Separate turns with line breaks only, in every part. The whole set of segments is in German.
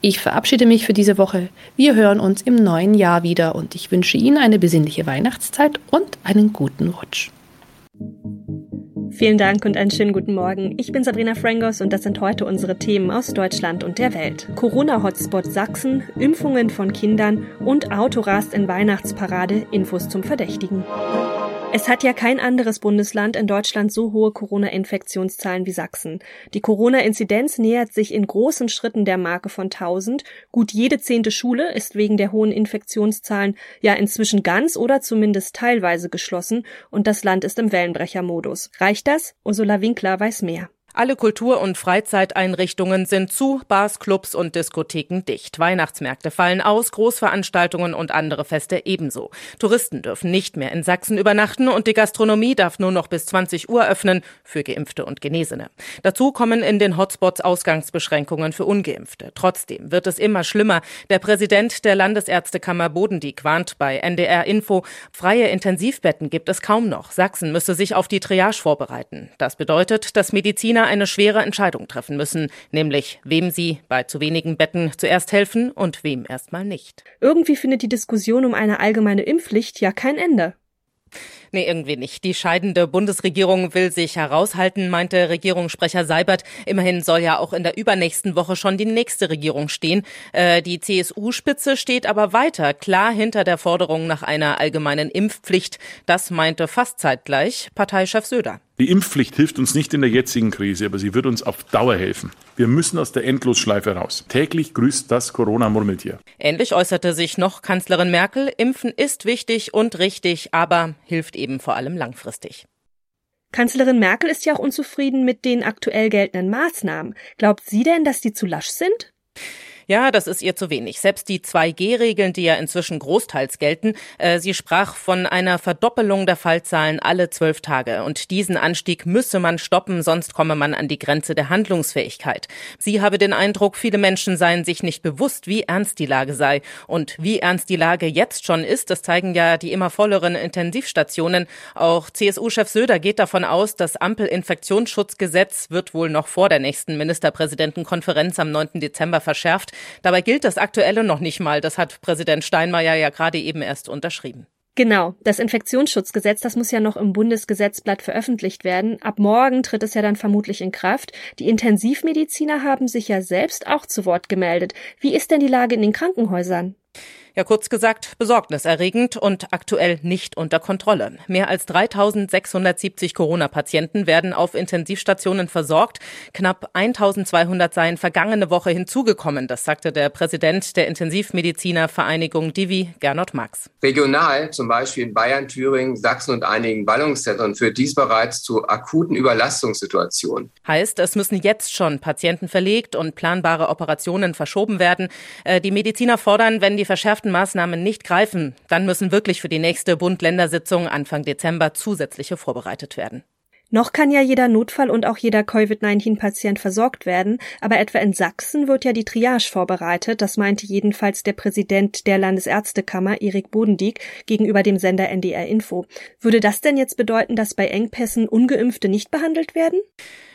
Ich verabschiede mich für diese Woche. Wir hören uns im neuen Jahr wieder und ich wünsche Ihnen eine besinnliche Weihnachtszeit und einen guten Rutsch.
Vielen Dank und einen schönen guten Morgen. Ich bin Sabrina Frangos und das sind heute unsere Themen aus Deutschland und der Welt. Corona-Hotspot Sachsen, Impfungen von Kindern und Autorast in Weihnachtsparade, Infos zum Verdächtigen. Es hat ja kein anderes Bundesland in Deutschland so hohe Corona-Infektionszahlen wie Sachsen. Die Corona-Inzidenz nähert sich in großen Schritten der Marke von 1000. Gut jede zehnte Schule ist wegen der hohen Infektionszahlen ja inzwischen ganz oder zumindest teilweise geschlossen und das Land ist im Wellenbrechermodus. Reicht das? Ursula Winkler weiß mehr.
Alle Kultur- und Freizeiteinrichtungen sind zu, Bars, Clubs und Diskotheken dicht. Weihnachtsmärkte fallen aus, Großveranstaltungen und andere Feste ebenso. Touristen dürfen nicht mehr in Sachsen übernachten und die Gastronomie darf nur noch bis 20 Uhr öffnen für Geimpfte und Genesene. Dazu kommen in den Hotspots Ausgangsbeschränkungen für Ungeimpfte. Trotzdem wird es immer schlimmer. Der Präsident der Landesärztekammer Bodendieck warnt bei NDR Info, freie Intensivbetten gibt es kaum noch. Sachsen müsse sich auf die Triage vorbereiten. Das bedeutet, dass Mediziner Mediziner eine schwere Entscheidung treffen müssen, nämlich wem sie bei zu wenigen Betten zuerst helfen und wem erstmal nicht.
Irgendwie findet die Diskussion um eine allgemeine Impfpflicht ja kein Ende.
Nee, irgendwie nicht. Die scheidende Bundesregierung will sich heraushalten, meinte Regierungssprecher Seibert. Immerhin soll ja auch in der übernächsten Woche schon die nächste Regierung stehen. Äh, die CSU-Spitze steht aber weiter klar hinter der Forderung nach einer allgemeinen Impfpflicht. Das meinte fast zeitgleich Parteichef Söder.
Die Impfpflicht hilft uns nicht in der jetzigen Krise, aber sie wird uns auf Dauer helfen. Wir müssen aus der Endlosschleife raus. Täglich grüßt das Corona-Murmeltier.
Ähnlich äußerte sich noch Kanzlerin Merkel. Impfen ist wichtig und richtig, aber hilft eben vor allem langfristig.
Kanzlerin Merkel ist ja auch unzufrieden mit den aktuell geltenden Maßnahmen. Glaubt sie denn, dass die zu lasch sind?
Ja, das ist ihr zu wenig. Selbst die 2G-Regeln, die ja inzwischen großteils gelten, äh, sie sprach von einer Verdoppelung der Fallzahlen alle zwölf Tage. Und diesen Anstieg müsse man stoppen, sonst komme man an die Grenze der Handlungsfähigkeit. Sie habe den Eindruck, viele Menschen seien sich nicht bewusst, wie ernst die Lage sei. Und wie ernst die Lage jetzt schon ist, das zeigen ja die immer volleren Intensivstationen. Auch CSU-Chef Söder geht davon aus, das Ampel-Infektionsschutzgesetz wird wohl noch vor der nächsten Ministerpräsidentenkonferenz am 9. Dezember verschärft. Dabei gilt das aktuelle noch nicht mal. Das hat Präsident Steinmeier ja gerade eben erst unterschrieben.
Genau, das Infektionsschutzgesetz, das muss ja noch im Bundesgesetzblatt veröffentlicht werden. Ab morgen tritt es ja dann vermutlich in Kraft. Die Intensivmediziner haben sich ja selbst auch zu Wort gemeldet. Wie ist denn die Lage in den Krankenhäusern?
Ja, kurz gesagt, besorgniserregend und aktuell nicht unter Kontrolle. Mehr als 3670 Corona-Patienten werden auf Intensivstationen versorgt. Knapp 1200 seien vergangene Woche hinzugekommen. Das sagte der Präsident der Intensivmediziner-Vereinigung Divi, Gernot Max.
Regional, zum Beispiel in Bayern, Thüringen, Sachsen und einigen Ballungszentren, führt dies bereits zu akuten Überlastungssituationen.
Heißt, es müssen jetzt schon Patienten verlegt und planbare Operationen verschoben werden. Äh, die Mediziner fordern, wenn die verschärften verschärften Maßnahmen nicht greifen, dann müssen wirklich für die nächste Bund-Länder-Sitzung Anfang Dezember zusätzliche vorbereitet werden.
Noch kann ja jeder Notfall und auch jeder Covid-19-Patient versorgt werden, aber etwa in Sachsen wird ja die Triage vorbereitet, das meinte jedenfalls der Präsident der Landesärztekammer, Erik Bodendieck, gegenüber dem Sender NDR Info. Würde das denn jetzt bedeuten, dass bei Engpässen Ungeimpfte nicht behandelt werden?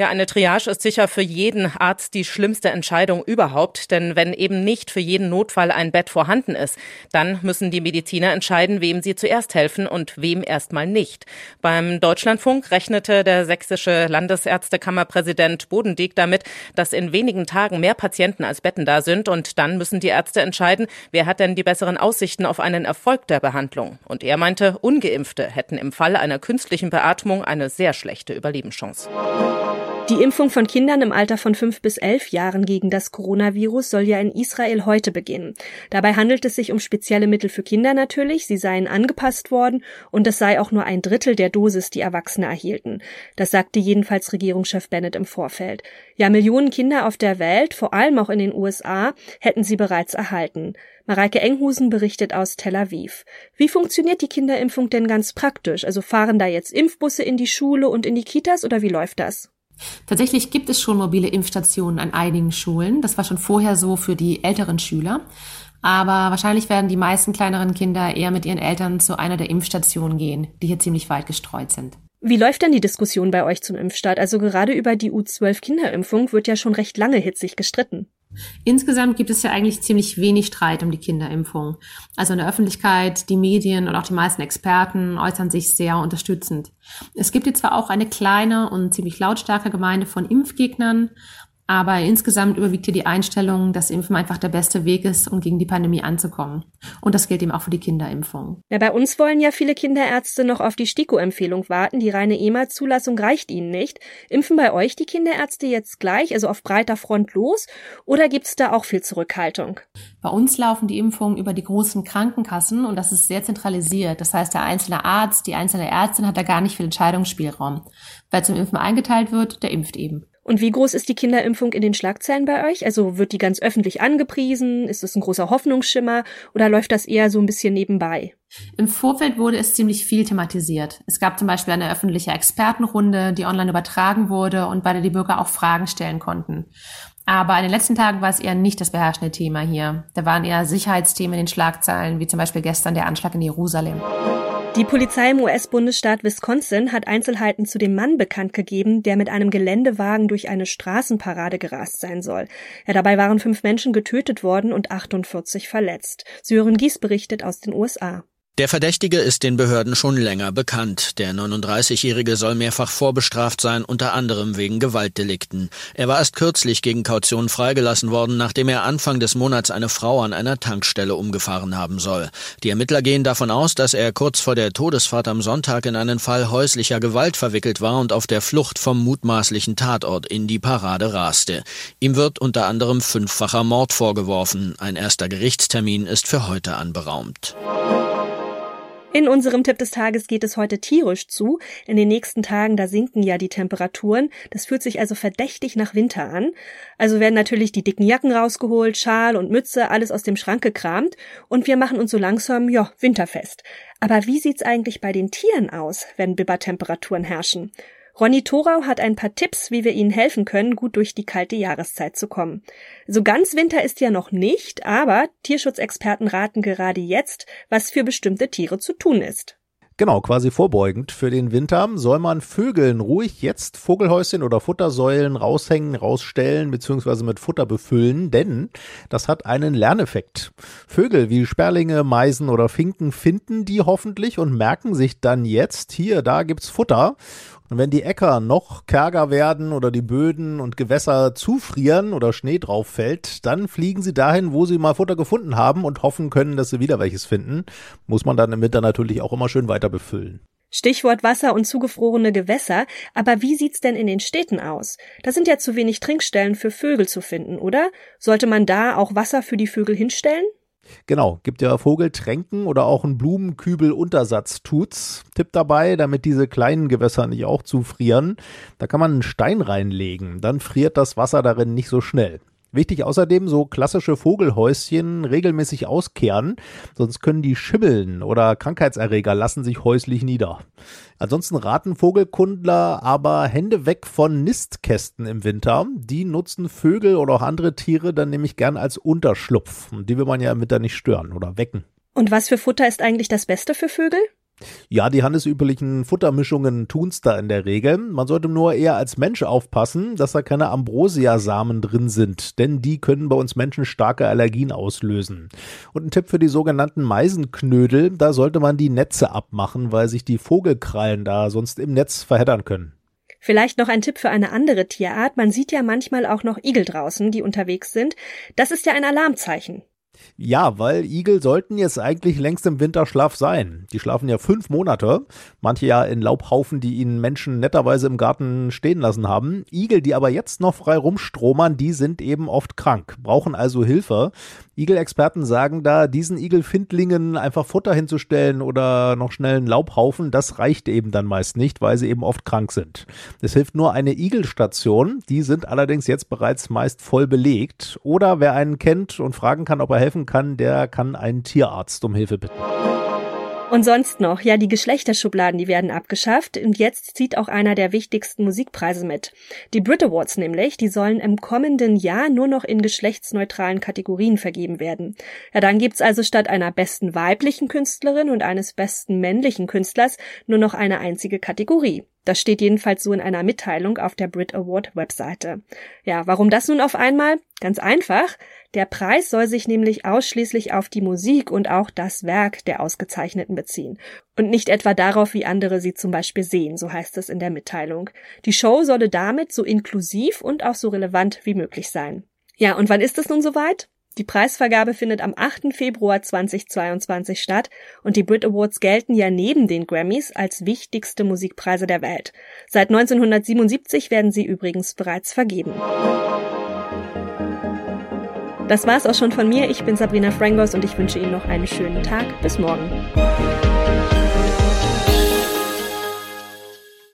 Ja, eine Triage ist sicher für jeden Arzt die schlimmste Entscheidung überhaupt, denn wenn eben nicht für jeden Notfall ein Bett vorhanden ist, dann müssen die Mediziner entscheiden, wem sie zuerst helfen und wem erstmal nicht. Beim Deutschlandfunk rechnete der sächsische Landesärztekammerpräsident Bodendieck damit, dass in wenigen Tagen mehr Patienten als Betten da sind und dann müssen die Ärzte entscheiden, wer hat denn die besseren Aussichten auf einen Erfolg der Behandlung. Und er meinte, ungeimpfte hätten im Fall einer künstlichen Beatmung eine sehr schlechte Überlebenschance.
Die Impfung von Kindern im Alter von fünf bis elf Jahren gegen das Coronavirus soll ja in Israel heute beginnen. Dabei handelt es sich um spezielle Mittel für Kinder natürlich. Sie seien angepasst worden und es sei auch nur ein Drittel der Dosis, die Erwachsene erhielten. Das sagte jedenfalls Regierungschef Bennett im Vorfeld. Ja, Millionen Kinder auf der Welt, vor allem auch in den USA, hätten sie bereits erhalten. Mareike Enghusen berichtet aus Tel Aviv. Wie funktioniert die Kinderimpfung denn ganz praktisch? Also fahren da jetzt Impfbusse in die Schule und in die Kitas oder wie läuft das?
Tatsächlich gibt es schon mobile Impfstationen an einigen Schulen. Das war schon vorher so für die älteren Schüler. Aber wahrscheinlich werden die meisten kleineren Kinder eher mit ihren Eltern zu einer der Impfstationen gehen, die hier ziemlich weit gestreut sind.
Wie läuft denn die Diskussion bei euch zum Impfstart? Also gerade über die U12-Kinderimpfung wird ja schon recht lange hitzig gestritten.
Insgesamt gibt es ja eigentlich ziemlich wenig Streit um die Kinderimpfung. Also in der Öffentlichkeit, die Medien und auch die meisten Experten äußern sich sehr unterstützend. Es gibt jetzt zwar auch eine kleine und ziemlich lautstarke Gemeinde von Impfgegnern, aber insgesamt überwiegt hier die Einstellung, dass Impfen einfach der beste Weg ist, um gegen die Pandemie anzukommen. Und das gilt eben auch für die Kinderimpfung.
Ja, bei uns wollen ja viele Kinderärzte noch auf die STIKO-Empfehlung warten. Die reine EMA-Zulassung reicht ihnen nicht. Impfen bei euch die Kinderärzte jetzt gleich, also auf breiter Front los? Oder gibt's da auch viel Zurückhaltung?
Bei uns laufen die Impfungen über die großen Krankenkassen und das ist sehr zentralisiert. Das heißt, der einzelne Arzt, die einzelne Ärztin hat da gar nicht viel Entscheidungsspielraum. Wer zum Impfen eingeteilt wird, der impft eben.
Und wie groß ist die Kinderimpfung in den Schlagzeilen bei euch? Also wird die ganz öffentlich angepriesen? Ist es ein großer Hoffnungsschimmer oder läuft das eher so ein bisschen nebenbei?
Im Vorfeld wurde es ziemlich viel thematisiert. Es gab zum Beispiel eine öffentliche Expertenrunde, die online übertragen wurde und bei der die Bürger auch Fragen stellen konnten. Aber in den letzten Tagen war es eher nicht das beherrschende Thema hier. Da waren eher Sicherheitsthemen in den Schlagzeilen, wie zum Beispiel gestern der Anschlag in Jerusalem.
Die Polizei im US-Bundesstaat Wisconsin hat Einzelheiten zu dem Mann bekannt gegeben, der mit einem Geländewagen durch eine Straßenparade gerast sein soll. Ja, dabei waren fünf Menschen getötet worden und 48 verletzt. Sören Gies berichtet aus den USA.
Der Verdächtige ist den Behörden schon länger bekannt. Der 39-Jährige soll mehrfach vorbestraft sein, unter anderem wegen Gewaltdelikten. Er war erst kürzlich gegen Kaution freigelassen worden, nachdem er Anfang des Monats eine Frau an einer Tankstelle umgefahren haben soll. Die Ermittler gehen davon aus, dass er kurz vor der Todesfahrt am Sonntag in einen Fall häuslicher Gewalt verwickelt war und auf der Flucht vom mutmaßlichen Tatort in die Parade raste. Ihm wird unter anderem fünffacher Mord vorgeworfen. Ein erster Gerichtstermin ist für heute anberaumt.
In unserem Tipp des Tages geht es heute tierisch zu. In den nächsten Tagen, da sinken ja die Temperaturen. Das fühlt sich also verdächtig nach Winter an. Also werden natürlich die dicken Jacken rausgeholt, Schal und Mütze, alles aus dem Schrank gekramt. Und wir machen uns so langsam, ja, winterfest. Aber wie sieht's eigentlich bei den Tieren aus, wenn Bibbertemperaturen herrschen? Ronny Thorau hat ein paar Tipps, wie wir ihnen helfen können, gut durch die kalte Jahreszeit zu kommen. So ganz Winter ist ja noch nicht, aber Tierschutzexperten raten gerade jetzt, was für bestimmte Tiere zu tun ist.
Genau, quasi vorbeugend für den Winter soll man Vögeln ruhig jetzt Vogelhäuschen oder Futtersäulen raushängen, rausstellen bzw. mit Futter befüllen, denn das hat einen Lerneffekt. Vögel wie Sperlinge, Meisen oder Finken finden die hoffentlich und merken sich dann jetzt, hier, da gibt's Futter und wenn die Äcker noch kärger werden oder die Böden und Gewässer zufrieren oder Schnee drauf fällt, dann fliegen sie dahin, wo sie mal Futter gefunden haben und hoffen können, dass sie wieder welches finden. Muss man dann im Winter natürlich auch immer schön weiter befüllen.
Stichwort Wasser und zugefrorene Gewässer. Aber wie sieht's denn in den Städten aus? Da sind ja zu wenig Trinkstellen für Vögel zu finden, oder? Sollte man da auch Wasser für die Vögel hinstellen?
Genau, gibt ja Vogeltränken oder auch einen Blumenkübel-Untersatz tut's. Tipp dabei, damit diese kleinen Gewässer nicht auch zufrieren. Da kann man einen Stein reinlegen, dann friert das Wasser darin nicht so schnell. Wichtig außerdem so klassische Vogelhäuschen regelmäßig auskehren, sonst können die schibbeln oder Krankheitserreger lassen sich häuslich nieder. Ansonsten raten Vogelkundler aber Hände weg von Nistkästen im Winter. Die nutzen Vögel oder auch andere Tiere dann nämlich gern als Unterschlupf. Die will man ja im Winter nicht stören oder wecken.
Und was für Futter ist eigentlich das Beste für Vögel?
Ja, die handelsüblichen Futtermischungen tun's da in der Regel. Man sollte nur eher als Mensch aufpassen, dass da keine Ambrosia-Samen drin sind, denn die können bei uns Menschen starke Allergien auslösen. Und ein Tipp für die sogenannten Meisenknödel, da sollte man die Netze abmachen, weil sich die Vogelkrallen da sonst im Netz verheddern können.
Vielleicht noch ein Tipp für eine andere Tierart. Man sieht ja manchmal auch noch Igel draußen, die unterwegs sind. Das ist ja ein Alarmzeichen.
Ja, weil Igel sollten jetzt eigentlich längst im Winterschlaf sein. Die schlafen ja fünf Monate, manche ja in Laubhaufen, die ihnen Menschen netterweise im Garten stehen lassen haben. Igel, die aber jetzt noch frei rumstromern, die sind eben oft krank, brauchen also Hilfe. Igelexperten sagen da, diesen Igelfindlingen einfach Futter hinzustellen oder noch schnell einen Laubhaufen, das reicht eben dann meist nicht, weil sie eben oft krank sind. Es hilft nur eine Igelstation, die sind allerdings jetzt bereits meist voll belegt. Oder wer einen kennt und fragen kann, ob er helfen kann, der kann einen Tierarzt um Hilfe bitten.
Und sonst noch, ja, die Geschlechterschubladen, die werden abgeschafft und jetzt zieht auch einer der wichtigsten Musikpreise mit. Die Brit Awards nämlich, die sollen im kommenden Jahr nur noch in geschlechtsneutralen Kategorien vergeben werden. Ja, dann gibt's also statt einer besten weiblichen Künstlerin und eines besten männlichen Künstlers nur noch eine einzige Kategorie. Das steht jedenfalls so in einer Mitteilung auf der Brit Award Webseite. Ja, warum das nun auf einmal? Ganz einfach. Der Preis soll sich nämlich ausschließlich auf die Musik und auch das Werk der Ausgezeichneten beziehen. Und nicht etwa darauf, wie andere sie zum Beispiel sehen, so heißt es in der Mitteilung. Die Show solle damit so inklusiv und auch so relevant wie möglich sein. Ja, und wann ist es nun soweit? Die Preisvergabe findet am 8. Februar 2022 statt und die Brit Awards gelten ja neben den Grammys als wichtigste Musikpreise der Welt. Seit 1977 werden sie übrigens bereits vergeben. Das war's auch schon von mir. Ich bin Sabrina Frangos und ich wünsche Ihnen noch einen schönen Tag. Bis morgen.